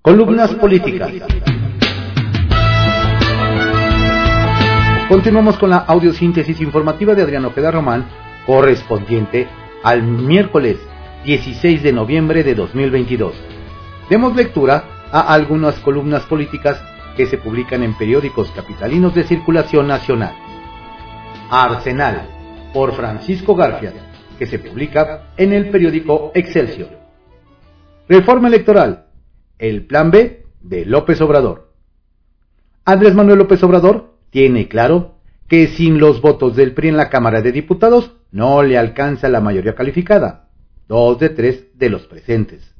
Columnas políticas. Continuamos con la audiosíntesis informativa de Adriano Ojeda Román, correspondiente al miércoles 16 de noviembre de 2022. Demos lectura a algunas columnas políticas que se publican en periódicos capitalinos de circulación nacional. Arsenal, por Francisco García, que se publica en el periódico Excelsior. Reforma electoral, el plan B de López Obrador. Andrés Manuel López Obrador tiene claro que sin los votos del PRI en la Cámara de Diputados no le alcanza la mayoría calificada, dos de tres de los presentes,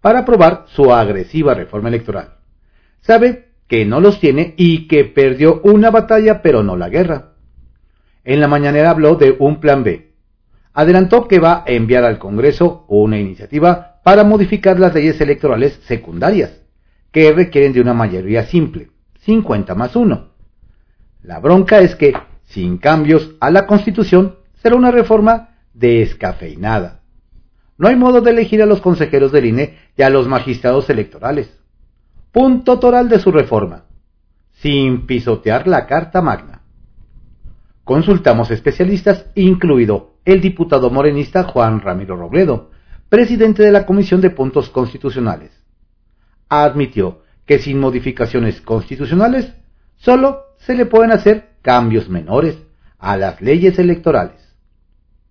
para aprobar su agresiva reforma electoral. Sabe que no los tiene y que perdió una batalla pero no la guerra. En la mañanera habló de un plan B. Adelantó que va a enviar al Congreso una iniciativa para modificar las leyes electorales secundarias, que requieren de una mayoría simple, 50 más 1 la bronca es que, sin cambios a la Constitución, será una reforma descafeinada. No hay modo de elegir a los consejeros del INE y a los magistrados electorales. Punto toral de su reforma. Sin pisotear la Carta Magna. Consultamos especialistas, incluido el diputado morenista Juan Ramiro Robledo, presidente de la Comisión de Puntos Constitucionales. Admitió que sin modificaciones constitucionales, solo se le pueden hacer cambios menores a las leyes electorales.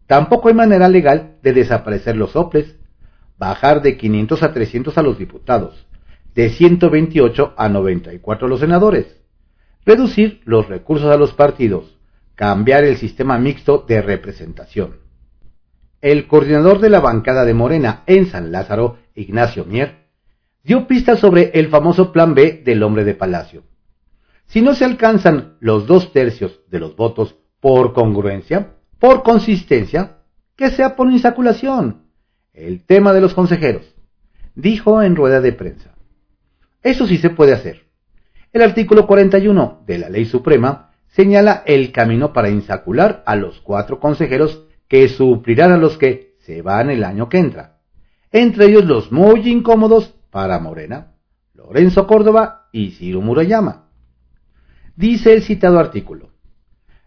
Tampoco hay manera legal de desaparecer los soples, bajar de 500 a 300 a los diputados, de 128 a 94 a los senadores, reducir los recursos a los partidos, cambiar el sistema mixto de representación. El coordinador de la bancada de Morena en San Lázaro, Ignacio Mier, dio pistas sobre el famoso plan B del hombre de Palacio si no se alcanzan los dos tercios de los votos por congruencia, por consistencia, que sea por insaculación. El tema de los consejeros, dijo en rueda de prensa. Eso sí se puede hacer. El artículo 41 de la Ley Suprema señala el camino para insacular a los cuatro consejeros que suplirán a los que se van el año que entra. Entre ellos los muy incómodos para Morena, Lorenzo Córdoba y Ciro Murayama. Dice el citado artículo,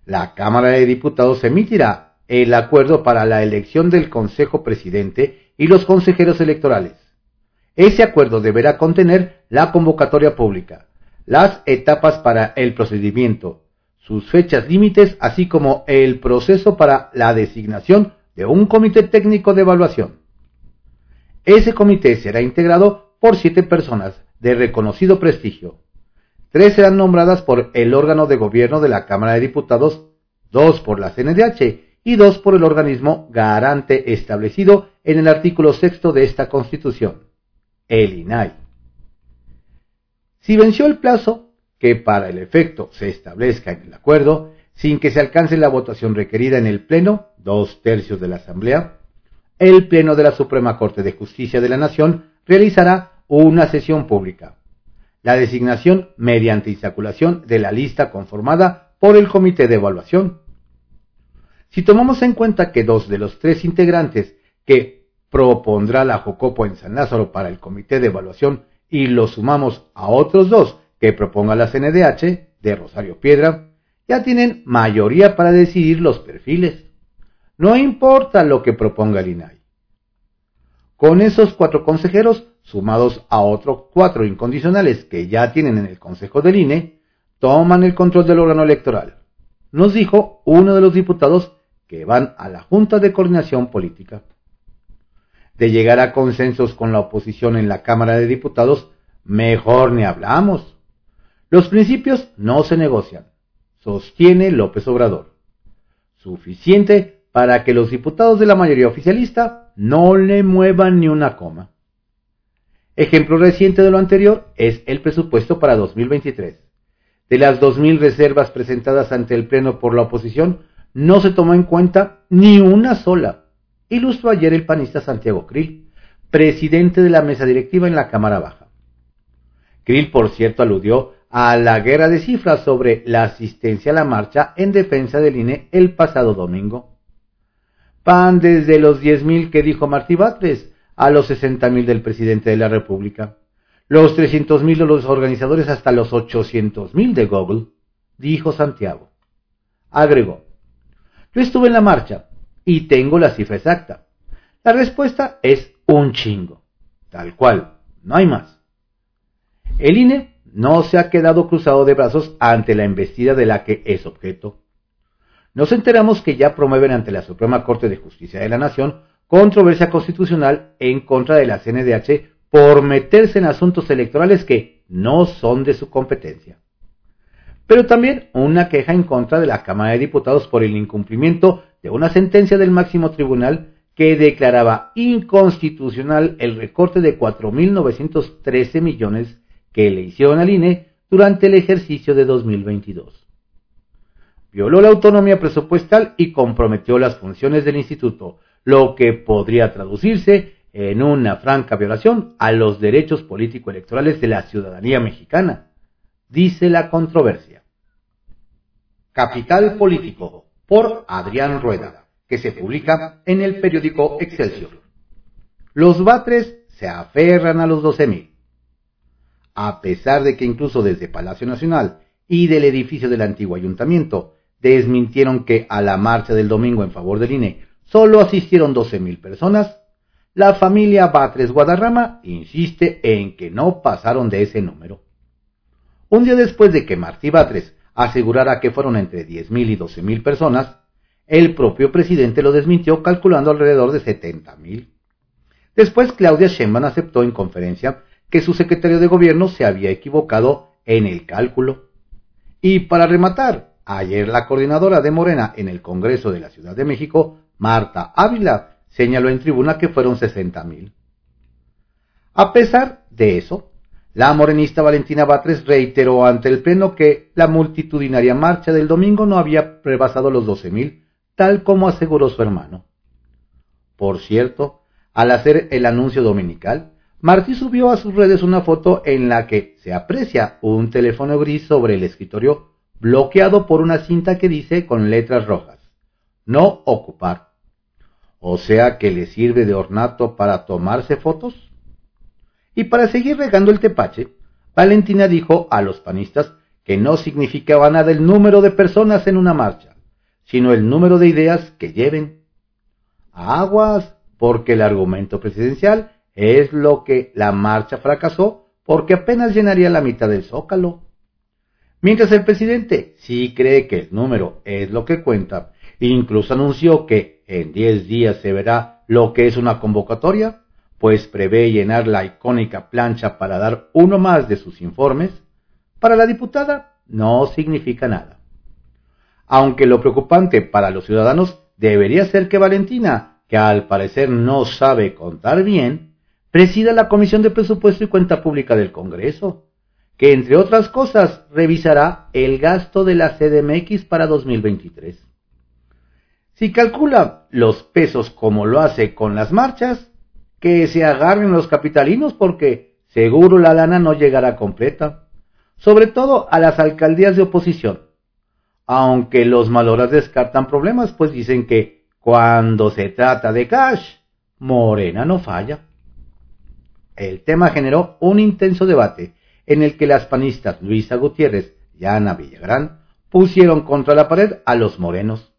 la Cámara de Diputados emitirá el acuerdo para la elección del Consejo Presidente y los consejeros electorales. Ese acuerdo deberá contener la convocatoria pública, las etapas para el procedimiento, sus fechas límites, así como el proceso para la designación de un comité técnico de evaluación. Ese comité será integrado por siete personas de reconocido prestigio, Tres serán nombradas por el órgano de gobierno de la Cámara de Diputados, dos por la CNDH y dos por el organismo garante establecido en el artículo sexto de esta Constitución, el INAI. Si venció el plazo que para el efecto se establezca en el acuerdo, sin que se alcance la votación requerida en el Pleno, dos tercios de la Asamblea, el Pleno de la Suprema Corte de Justicia de la Nación realizará una sesión pública la designación mediante insaculación de la lista conformada por el comité de evaluación. Si tomamos en cuenta que dos de los tres integrantes que propondrá la Jocopo en San Lázaro para el comité de evaluación y los sumamos a otros dos que proponga la CNDH de Rosario Piedra, ya tienen mayoría para decidir los perfiles. No importa lo que proponga el INAI. Con esos cuatro consejeros sumados a otros cuatro incondicionales que ya tienen en el Consejo del INE, toman el control del órgano electoral. Nos dijo uno de los diputados que van a la Junta de Coordinación Política. De llegar a consensos con la oposición en la Cámara de Diputados, mejor ni hablamos. Los principios no se negocian, sostiene López Obrador. Suficiente para que los diputados de la mayoría oficialista no le muevan ni una coma. Ejemplo reciente de lo anterior es el presupuesto para 2023. De las 2.000 reservas presentadas ante el Pleno por la oposición, no se tomó en cuenta ni una sola. Ilustró ayer el panista Santiago Krill, presidente de la mesa directiva en la Cámara Baja. Krill, por cierto, aludió a la guerra de cifras sobre la asistencia a la marcha en defensa del INE el pasado domingo. Pan desde los 10.000 que dijo Martí Batres a los 60.000 del presidente de la República. los 300.000 de los organizadores hasta los 800.000 de Google, dijo Santiago. Agregó, yo estuve en la marcha y tengo la cifra exacta. La respuesta es un chingo. Tal cual, no hay más. El INE no se ha quedado cruzado de brazos ante la embestida de la que es objeto. Nos enteramos que ya promueven ante la Suprema Corte de Justicia de la Nación controversia constitucional en contra de la CNDH por meterse en asuntos electorales que no son de su competencia. Pero también una queja en contra de la Cámara de Diputados por el incumplimiento de una sentencia del máximo tribunal que declaraba inconstitucional el recorte de 4.913 millones que le hicieron al INE durante el ejercicio de 2022. Violó la autonomía presupuestal y comprometió las funciones del instituto, lo que podría traducirse en una franca violación a los derechos político-electorales de la ciudadanía mexicana, dice la controversia. Capital Político, por Adrián Rueda, que se publica en el periódico Excelsior. Los Batres se aferran a los 12.000. A pesar de que incluso desde Palacio Nacional y del edificio del antiguo ayuntamiento desmintieron que a la marcha del domingo en favor del INE solo asistieron 12.000 personas, la familia Batres Guadarrama insiste en que no pasaron de ese número. Un día después de que Martí Batres asegurara que fueron entre 10.000 y 12.000 personas, el propio presidente lo desmintió calculando alrededor de 70.000. Después Claudia Sheinbaum aceptó en conferencia que su secretario de gobierno se había equivocado en el cálculo. Y para rematar, ayer la coordinadora de Morena en el Congreso de la Ciudad de México, Marta Ávila, señaló en tribuna que fueron 60 mil. A pesar de eso, la morenista Valentina Batres reiteró ante el Pleno que la multitudinaria marcha del domingo no había rebasado los 12 mil, tal como aseguró su hermano. Por cierto, al hacer el anuncio dominical, Martí subió a sus redes una foto en la que se aprecia un teléfono gris sobre el escritorio bloqueado por una cinta que dice con letras rojas, no ocupar. O sea que le sirve de ornato para tomarse fotos. Y para seguir regando el tepache, Valentina dijo a los panistas que no significaba nada el número de personas en una marcha, sino el número de ideas que lleven. Aguas, porque el argumento presidencial es lo que la marcha fracasó porque apenas llenaría la mitad del zócalo. Mientras el presidente sí cree que el número es lo que cuenta, incluso anunció que en 10 días se verá lo que es una convocatoria, pues prevé llenar la icónica plancha para dar uno más de sus informes, para la diputada no significa nada. Aunque lo preocupante para los ciudadanos debería ser que Valentina, que al parecer no sabe contar bien, presida la Comisión de Presupuesto y Cuenta Pública del Congreso, que entre otras cosas revisará el gasto de la CDMX para 2023. Si calcula los pesos como lo hace con las marchas, que se agarren los capitalinos porque seguro la lana no llegará completa, sobre todo a las alcaldías de oposición. Aunque los maloras descartan problemas, pues dicen que cuando se trata de cash, Morena no falla. El tema generó un intenso debate en el que las panistas Luisa Gutiérrez y Ana Villagrán pusieron contra la pared a los morenos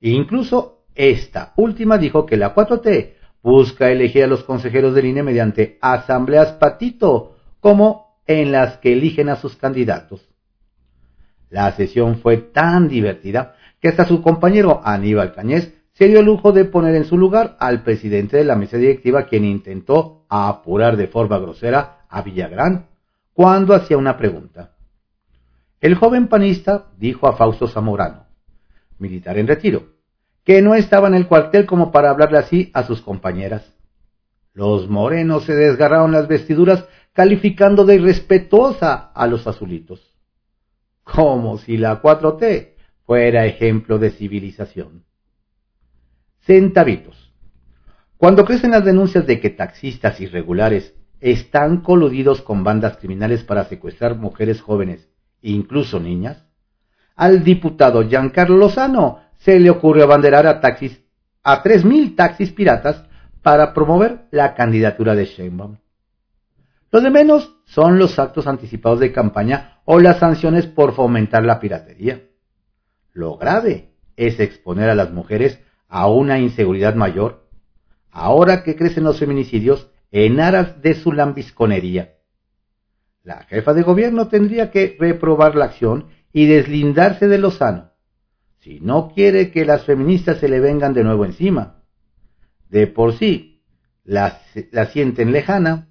Incluso esta última dijo que la 4T busca elegir a los consejeros del INE mediante asambleas patito, como en las que eligen a sus candidatos. La sesión fue tan divertida que hasta su compañero Aníbal Cañez se dio el lujo de poner en su lugar al presidente de la mesa directiva quien intentó apurar de forma grosera a Villagrán cuando hacía una pregunta. El joven panista dijo a Fausto Zamorano, militar en retiro, que no estaba en el cuartel como para hablarle así a sus compañeras. Los morenos se desgarraron las vestiduras calificando de irrespetuosa a los azulitos, como si la 4T fuera ejemplo de civilización. Centavitos. Cuando crecen las denuncias de que taxistas irregulares están coludidos con bandas criminales para secuestrar mujeres jóvenes, incluso niñas, al diputado Giancarlo Lozano se le ocurrió abanderar a taxis, a 3.000 taxis piratas para promover la candidatura de Sheinbaum. Lo de menos son los actos anticipados de campaña o las sanciones por fomentar la piratería. Lo grave es exponer a las mujeres a una inseguridad mayor, ahora que crecen los feminicidios en aras de su lambisconería. La jefa de gobierno tendría que reprobar la acción y deslindarse de Lozano, si no quiere que las feministas se le vengan de nuevo encima. De por sí, la, la sienten lejana,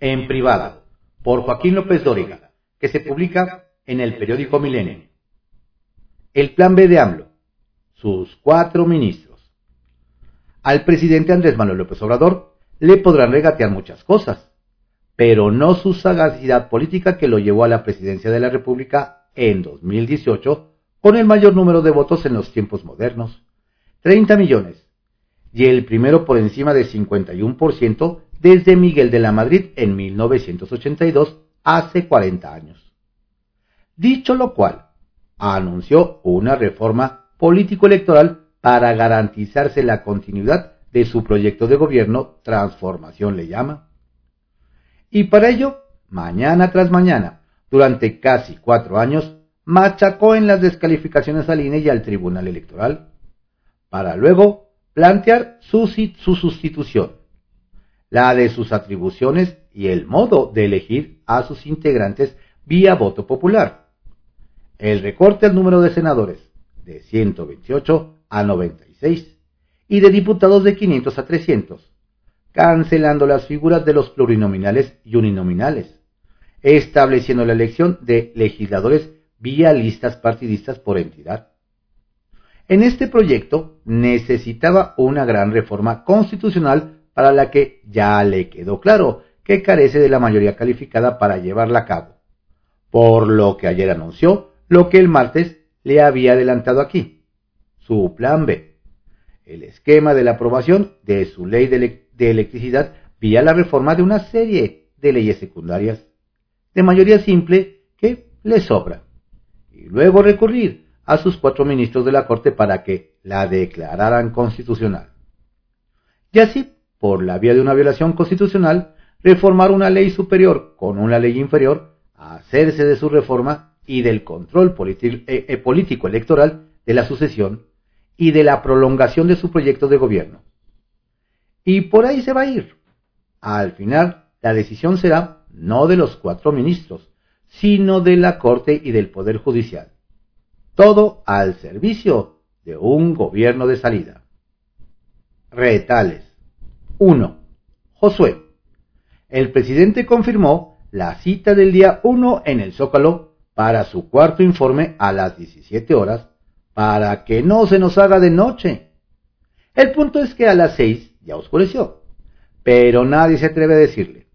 en privado, por Joaquín López Dóriga, que se publica en el periódico Milenio. El plan B de AMLO, sus cuatro ministros. Al presidente Andrés Manuel López Obrador le podrán regatear muchas cosas, pero no su sagacidad política que lo llevó a la presidencia de la República en 2018 con el mayor número de votos en los tiempos modernos, 30 millones, y el primero por encima de 51% desde Miguel de la Madrid en 1982, hace 40 años. Dicho lo cual, anunció una reforma político-electoral para garantizarse la continuidad de su proyecto de gobierno, Transformación le llama. Y para ello, mañana tras mañana, durante casi cuatro años, machacó en las descalificaciones al INE y al Tribunal Electoral, para luego plantear su, su sustitución la de sus atribuciones y el modo de elegir a sus integrantes vía voto popular. El recorte al número de senadores de 128 a 96 y de diputados de 500 a 300, cancelando las figuras de los plurinominales y uninominales, estableciendo la elección de legisladores vía listas partidistas por entidad. En este proyecto necesitaba una gran reforma constitucional para la que ya le quedó claro que carece de la mayoría calificada para llevarla a cabo, por lo que ayer anunció lo que el martes le había adelantado aquí, su plan B, el esquema de la aprobación de su ley de, electricidad vía la reforma de una serie de leyes secundarias de mayoría simple que le sobra, y luego recurrir a sus cuatro ministros de la Corte para que la declararan constitucional. Y así por la vía de una violación constitucional, reformar una ley superior con una ley inferior, hacerse de su reforma y del control eh, eh, político electoral de la sucesión y de la prolongación de su proyecto de gobierno. Y por ahí se va a ir. Al final, la decisión será no de los cuatro ministros, sino de la Corte y del Poder Judicial. Todo al servicio de un gobierno de salida. Retales. 1. Josué. El presidente confirmó la cita del día 1 en el Zócalo para su cuarto informe a las 17 horas para que no se nos haga de noche. El punto es que a las 6 ya oscureció, pero nadie se atreve a decirle.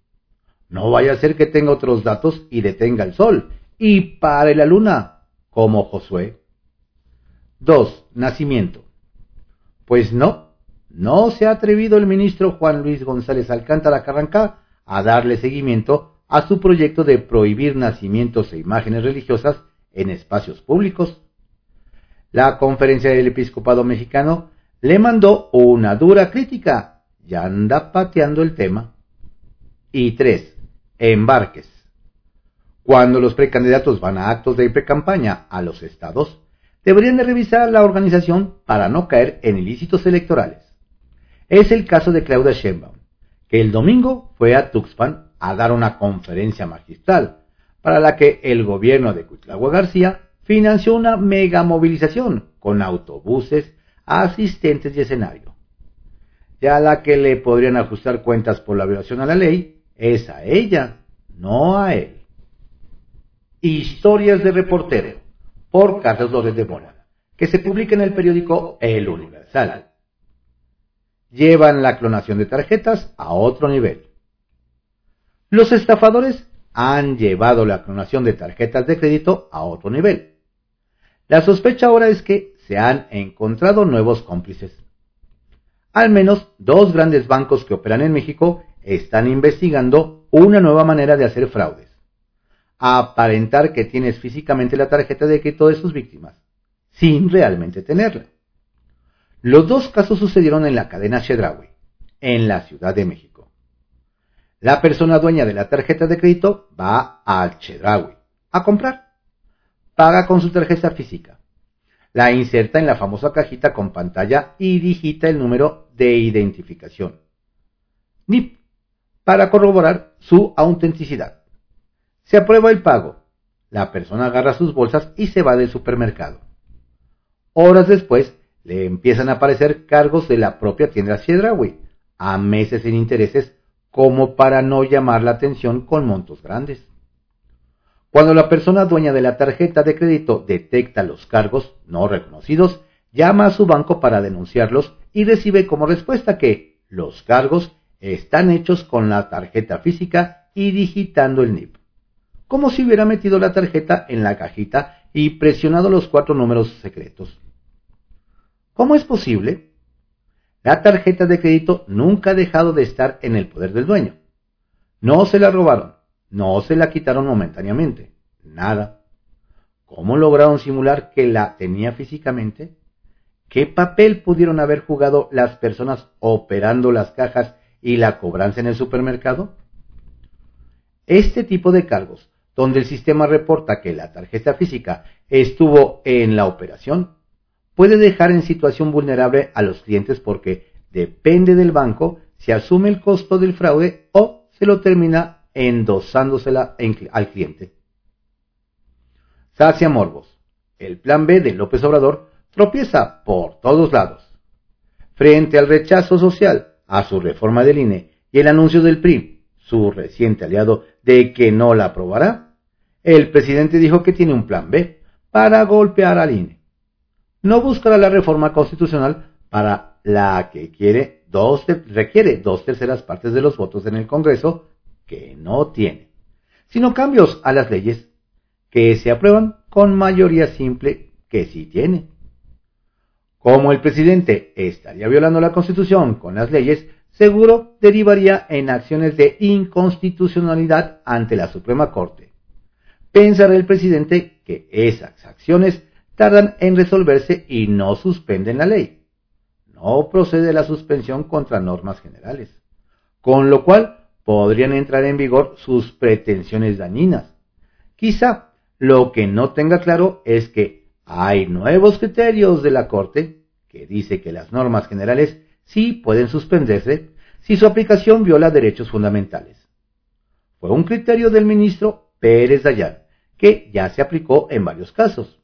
No vaya a ser que tenga otros datos y detenga el sol y pare la luna, como Josué. 2. Nacimiento. Pues no, no se ha atrevido el ministro Juan Luis González Alcántara Carrancá a darle seguimiento a su proyecto de prohibir nacimientos e imágenes religiosas en espacios públicos. La conferencia del episcopado mexicano le mandó una dura crítica y anda pateando el tema. Y tres, embarques. Cuando los precandidatos van a actos de precampaña a los estados, deberían de revisar la organización para no caer en ilícitos electorales. Es el caso de Claudia Sheinbaum, que el domingo fue a Tuxpan a dar una conferencia magistral, para la que el gobierno de Cuitlagua García financió una mega movilización con autobuses, asistentes y escenario. Ya la que le podrían ajustar cuentas por la violación a la ley es a ella, no a él. Historias de reportero, por Carlos López de Mora, que se publica en el periódico El Universal llevan la clonación de tarjetas a otro nivel. Los estafadores han llevado la clonación de tarjetas de crédito a otro nivel. La sospecha ahora es que se han encontrado nuevos cómplices. Al menos dos grandes bancos que operan en México están investigando una nueva manera de hacer fraudes. Aparentar que tienes físicamente la tarjeta de crédito de sus víctimas, sin realmente tenerla. Los dos casos sucedieron en la cadena Chedraui, en la Ciudad de México. La persona dueña de la tarjeta de crédito va al Chedraui a comprar. Paga con su tarjeta física. La inserta en la famosa cajita con pantalla y digita el número de identificación. NIP para corroborar su autenticidad. Se aprueba el pago. La persona agarra sus bolsas y se va del supermercado. Horas después, le empiezan a aparecer cargos de la propia tienda Chedraui, a meses sin intereses como para no llamar la atención con montos grandes. Cuando la persona dueña de la tarjeta de crédito detecta los cargos no reconocidos, llama a su banco para denunciarlos y recibe como respuesta que los cargos están hechos con la tarjeta física y digitando el NIP, como si hubiera metido la tarjeta en la cajita y presionado los cuatro números secretos. ¿Cómo es posible? La tarjeta de crédito nunca ha dejado de estar en el poder del dueño. No se la robaron, no se la quitaron momentáneamente, nada. ¿Cómo lograron simular que la tenía físicamente? ¿Qué papel pudieron haber jugado las personas operando las cajas y la cobranza en el supermercado? Este tipo de cargos, donde el sistema reporta que la tarjeta física estuvo en la operación, puede dejar en situación vulnerable a los clientes porque depende del banco si asume el costo del fraude o se lo termina endosándosela al cliente. Sacia Morbos. El plan B de López Obrador tropieza por todos lados. Frente al rechazo social a su reforma del INE y el anuncio del PRI, su reciente aliado, de que no la aprobará, el presidente dijo que tiene un plan B para golpear al INE no buscará la reforma constitucional para la que requiere dos terceras partes de los votos en el Congreso, que no tiene, sino cambios a las leyes que se aprueban con mayoría simple que sí tiene. Como el presidente estaría violando la Constitución con las leyes, seguro derivaría en acciones de inconstitucionalidad ante la Suprema Corte. Pensará el presidente que esas acciones tardan en resolverse y no suspenden la ley. No procede la suspensión contra normas generales, con lo cual podrían entrar en vigor sus pretensiones dañinas. Quizá lo que no tenga claro es que hay nuevos criterios de la Corte que dice que las normas generales sí pueden suspenderse si su aplicación viola derechos fundamentales. Fue un criterio del ministro Pérez Dayán, que ya se aplicó en varios casos.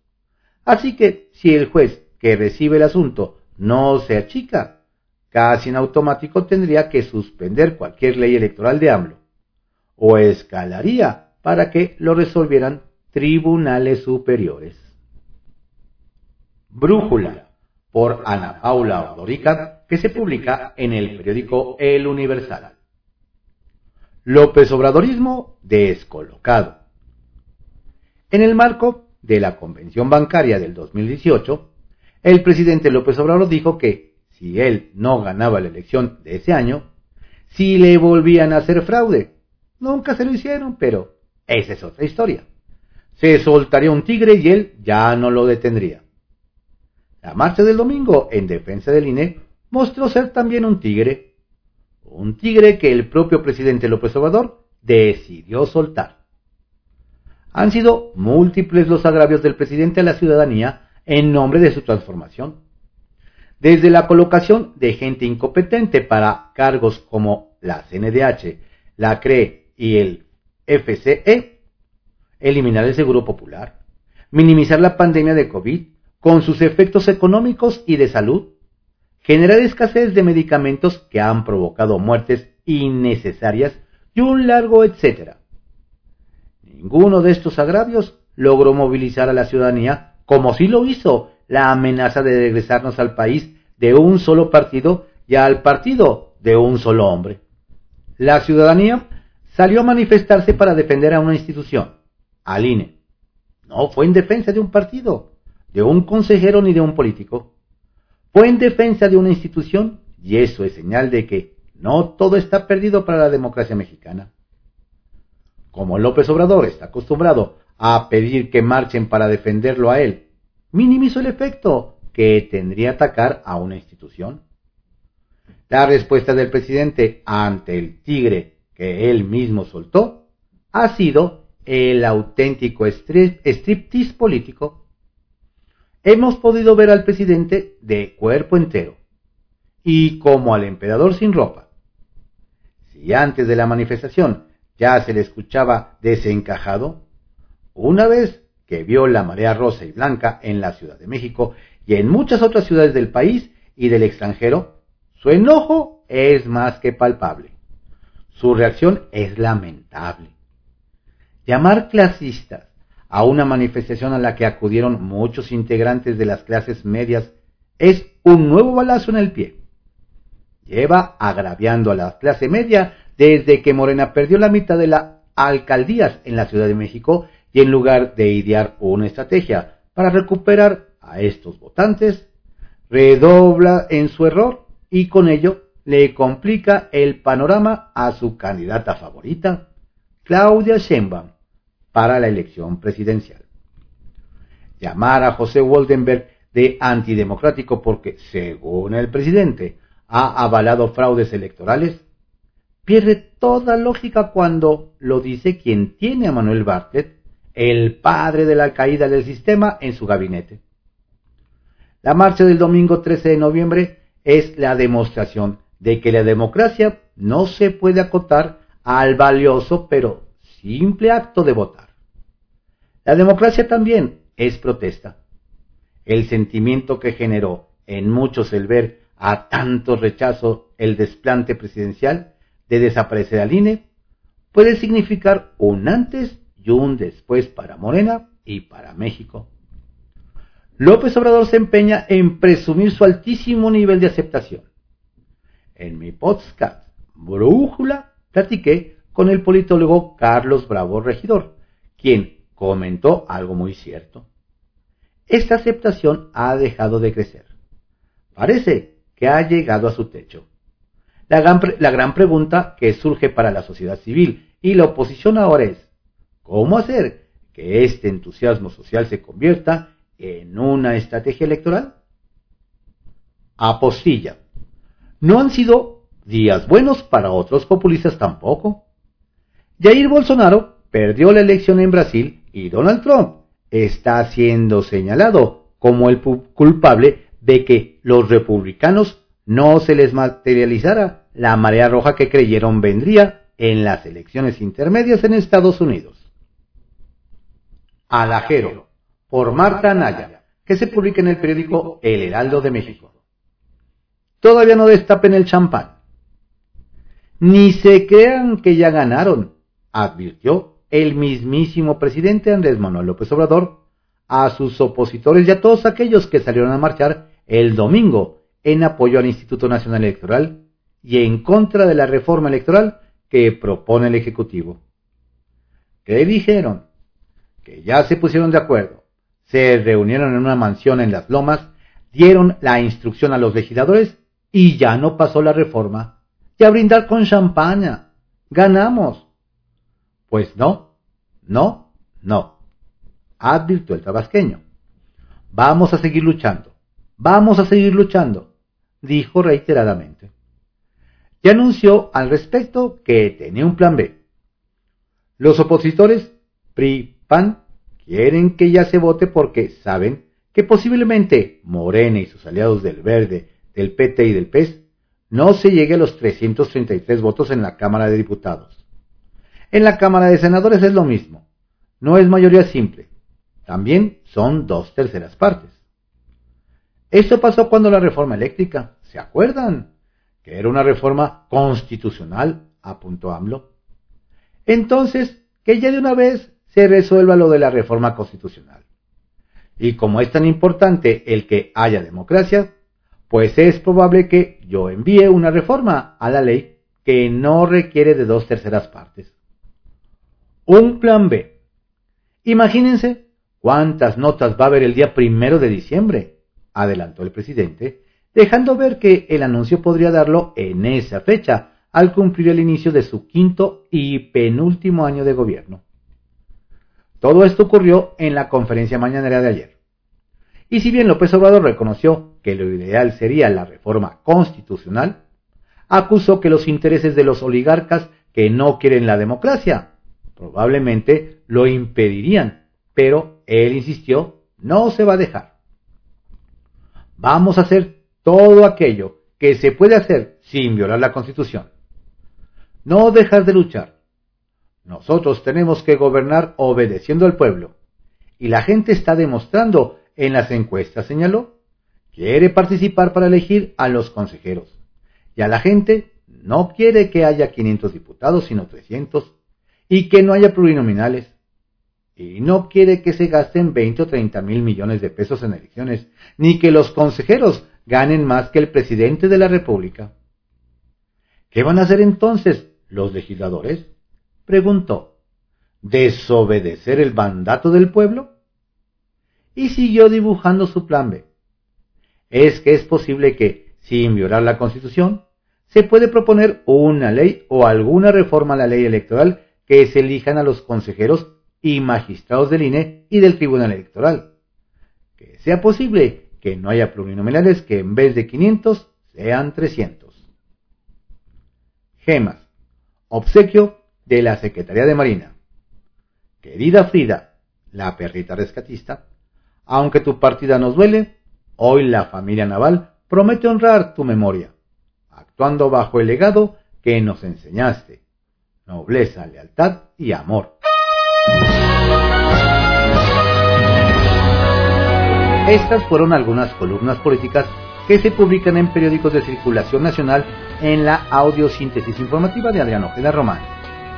Así que si el juez que recibe el asunto no se achica, casi en automático tendría que suspender cualquier ley electoral de AMLO, o escalaría para que lo resolvieran tribunales superiores. Brújula, por Ana Paula Odorica, que se publica en el periódico El Universal. López Obradorismo descolocado. En el marco de la Convención Bancaria del 2018, el presidente López Obrador dijo que si él no ganaba la elección de ese año, si le volvían a hacer fraude. Nunca se lo hicieron, pero esa es otra historia. Se soltaría un tigre y él ya no lo detendría. La marcha del domingo en defensa del INE mostró ser también un tigre, un tigre que el propio presidente López Obrador decidió soltar. Han sido múltiples los agravios del presidente a la ciudadanía en nombre de su transformación. Desde la colocación de gente incompetente para cargos como la CNDH, la CRE y el FCE, eliminar el Seguro Popular, minimizar la pandemia de COVID con sus efectos económicos y de salud, generar escasez de medicamentos que han provocado muertes innecesarias y un largo etcétera. Ninguno de estos agravios logró movilizar a la ciudadanía como sí lo hizo la amenaza de regresarnos al país de un solo partido y al partido de un solo hombre. La ciudadanía salió a manifestarse para defender a una institución, al INE. No fue en defensa de un partido, de un consejero ni de un político. Fue en defensa de una institución y eso es señal de que no todo está perdido para la democracia mexicana. Como López Obrador está acostumbrado a pedir que marchen para defenderlo a él, minimizó el efecto que tendría atacar a una institución. La respuesta del presidente ante el tigre que él mismo soltó, ha sido el auténtico striptease político. Hemos podido ver al presidente de cuerpo entero y como al emperador sin ropa. Si antes de la manifestación ya se le escuchaba desencajado, una vez que vio la marea rosa y blanca en la Ciudad de México y en muchas otras ciudades del país y del extranjero, su enojo es más que palpable. Su reacción es lamentable. Llamar clasistas a una manifestación a la que acudieron muchos integrantes de las clases medias es un nuevo balazo en el pie. Lleva agraviando a la clase media desde que Morena perdió la mitad de las alcaldías en la Ciudad de México y en lugar de idear una estrategia para recuperar a estos votantes, redobla en su error y con ello le complica el panorama a su candidata favorita, Claudia Sheinbaum, para la elección presidencial. Llamar a José Woldenberg de antidemocrático porque, según el presidente, ha avalado fraudes electorales, pierde toda lógica cuando lo dice quien tiene a Manuel Bartlett el padre de la caída del sistema en su gabinete. La marcha del domingo 13 de noviembre es la demostración de que la democracia no se puede acotar al valioso pero simple acto de votar. La democracia también es protesta. El sentimiento que generó en muchos el ver a tanto rechazo el desplante presidencial de desaparecer al INE puede significar un antes y un después para Morena y para México. López Obrador se empeña en presumir su altísimo nivel de aceptación. En mi podcast Brújula platiqué con el politólogo Carlos Bravo Regidor, quien comentó algo muy cierto. Esta aceptación ha dejado de crecer. Parece que ha llegado a su techo. La gran, la gran pregunta que surge para la sociedad civil y la oposición ahora es, ¿Cómo hacer que este entusiasmo social se convierta en una estrategia electoral? Apostilla. No han sido días buenos para otros populistas tampoco. Jair Bolsonaro perdió la elección en Brasil y Donald Trump está siendo señalado como el culpable de que los republicanos no se les materializara la marea roja que creyeron vendría en las elecciones intermedias en Estados Unidos. Alajero, por Marta Anaya, que se publica en el periódico El Heraldo de México. Todavía no destapen el champán. Ni se crean que ya ganaron, advirtió el mismísimo presidente Andrés Manuel López Obrador a sus opositores y a todos aquellos que salieron a marchar el domingo en apoyo al Instituto Nacional Electoral y en contra de la reforma electoral que propone el Ejecutivo. ¿Qué dijeron? ya se pusieron de acuerdo, se reunieron en una mansión en las lomas, dieron la instrucción a los legisladores y ya no pasó la reforma. Y a brindar con champaña. Ganamos. Pues no, no, no. Advirtió el tabasqueño. Vamos a seguir luchando. Vamos a seguir luchando, dijo reiteradamente. Y anunció al respecto que tenía un plan B. Los opositores, PRI, PAN quieren que ya se vote porque saben que posiblemente Morena y sus aliados del Verde, del PT y del PES no se llegue a los 333 votos en la Cámara de Diputados. En la Cámara de Senadores es lo mismo. No es mayoría simple. También son dos terceras partes. Esto pasó cuando la reforma eléctrica, ¿se acuerdan? Que era una reforma constitucional, apuntó AMLO. Entonces, que ya de una vez se resuelva lo de la reforma constitucional. Y como es tan importante el que haya democracia, pues es probable que yo envíe una reforma a la ley que no requiere de dos terceras partes. Un plan B. Imagínense cuántas notas va a haber el día primero de diciembre, adelantó el presidente, dejando ver que el anuncio podría darlo en esa fecha, al cumplir el inicio de su quinto y penúltimo año de gobierno. Todo esto ocurrió en la conferencia mañanera de ayer. Y si bien López Obrador reconoció que lo ideal sería la reforma constitucional, acusó que los intereses de los oligarcas que no quieren la democracia. Probablemente lo impedirían, pero él insistió, no se va a dejar. Vamos a hacer todo aquello que se puede hacer sin violar la Constitución. No dejar de luchar. Nosotros tenemos que gobernar obedeciendo al pueblo. Y la gente está demostrando en las encuestas, señaló, quiere participar para elegir a los consejeros. Y a la gente no quiere que haya 500 diputados, sino 300, y que no haya plurinominales. Y no quiere que se gasten 20 o 30 mil millones de pesos en elecciones, ni que los consejeros ganen más que el presidente de la República. ¿Qué van a hacer entonces los legisladores? preguntó. ¿Desobedecer el mandato del pueblo? Y siguió dibujando su plan B. Es que es posible que, sin violar la Constitución, se puede proponer una ley o alguna reforma a la ley electoral que se elijan a los consejeros y magistrados del INE y del Tribunal Electoral. Que sea posible que no haya plurinominales que en vez de 500 sean 300. Gemas. Obsequio de la Secretaría de Marina. Querida Frida, la perrita rescatista, aunque tu partida nos duele, hoy la familia naval promete honrar tu memoria actuando bajo el legado que nos enseñaste, nobleza, lealtad y amor. Estas fueron algunas columnas políticas que se publican en periódicos de circulación nacional en la audiosíntesis informativa de Adriano Ojeda Román,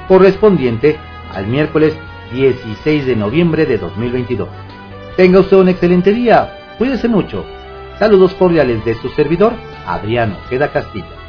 correspondiente al miércoles 16 de noviembre de 2022. Tenga usted un excelente día, cuídese mucho. Saludos cordiales de su servidor, Adriano Ojeda Castillo.